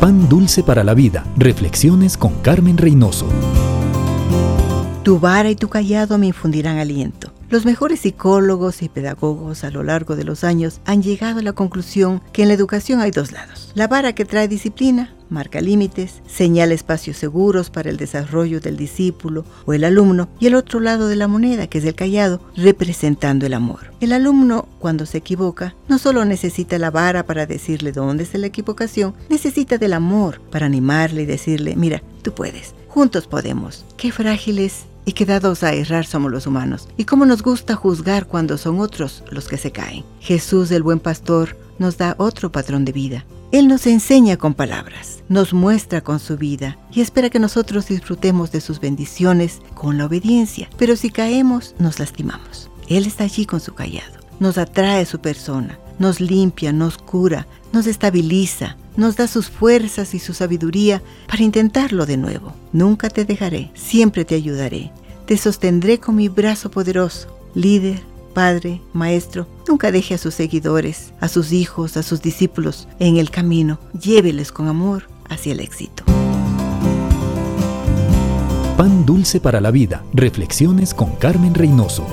Pan Dulce para la Vida. Reflexiones con Carmen Reynoso. Tu vara y tu callado me infundirán aliento. Los mejores psicólogos y pedagogos a lo largo de los años han llegado a la conclusión que en la educación hay dos lados. La vara que trae disciplina, marca límites, señala espacios seguros para el desarrollo del discípulo o el alumno, y el otro lado de la moneda, que es el callado, representando el amor. El alumno, cuando se equivoca, no solo necesita la vara para decirle dónde está la equivocación, necesita del amor para animarle y decirle, mira, tú puedes, juntos podemos. Qué frágiles y qué dados a errar somos los humanos, y cómo nos gusta juzgar cuando son otros los que se caen. Jesús, el buen pastor, nos da otro patrón de vida. Él nos enseña con palabras, nos muestra con su vida y espera que nosotros disfrutemos de sus bendiciones con la obediencia. Pero si caemos, nos lastimamos. Él está allí con su callado, nos atrae su persona, nos limpia, nos cura, nos estabiliza, nos da sus fuerzas y su sabiduría para intentarlo de nuevo. Nunca te dejaré, siempre te ayudaré. Te sostendré con mi brazo poderoso. Líder, padre, maestro, nunca deje a sus seguidores, a sus hijos, a sus discípulos en el camino. Lléveles con amor hacia el éxito. Pan dulce para la vida. Reflexiones con Carmen Reynoso.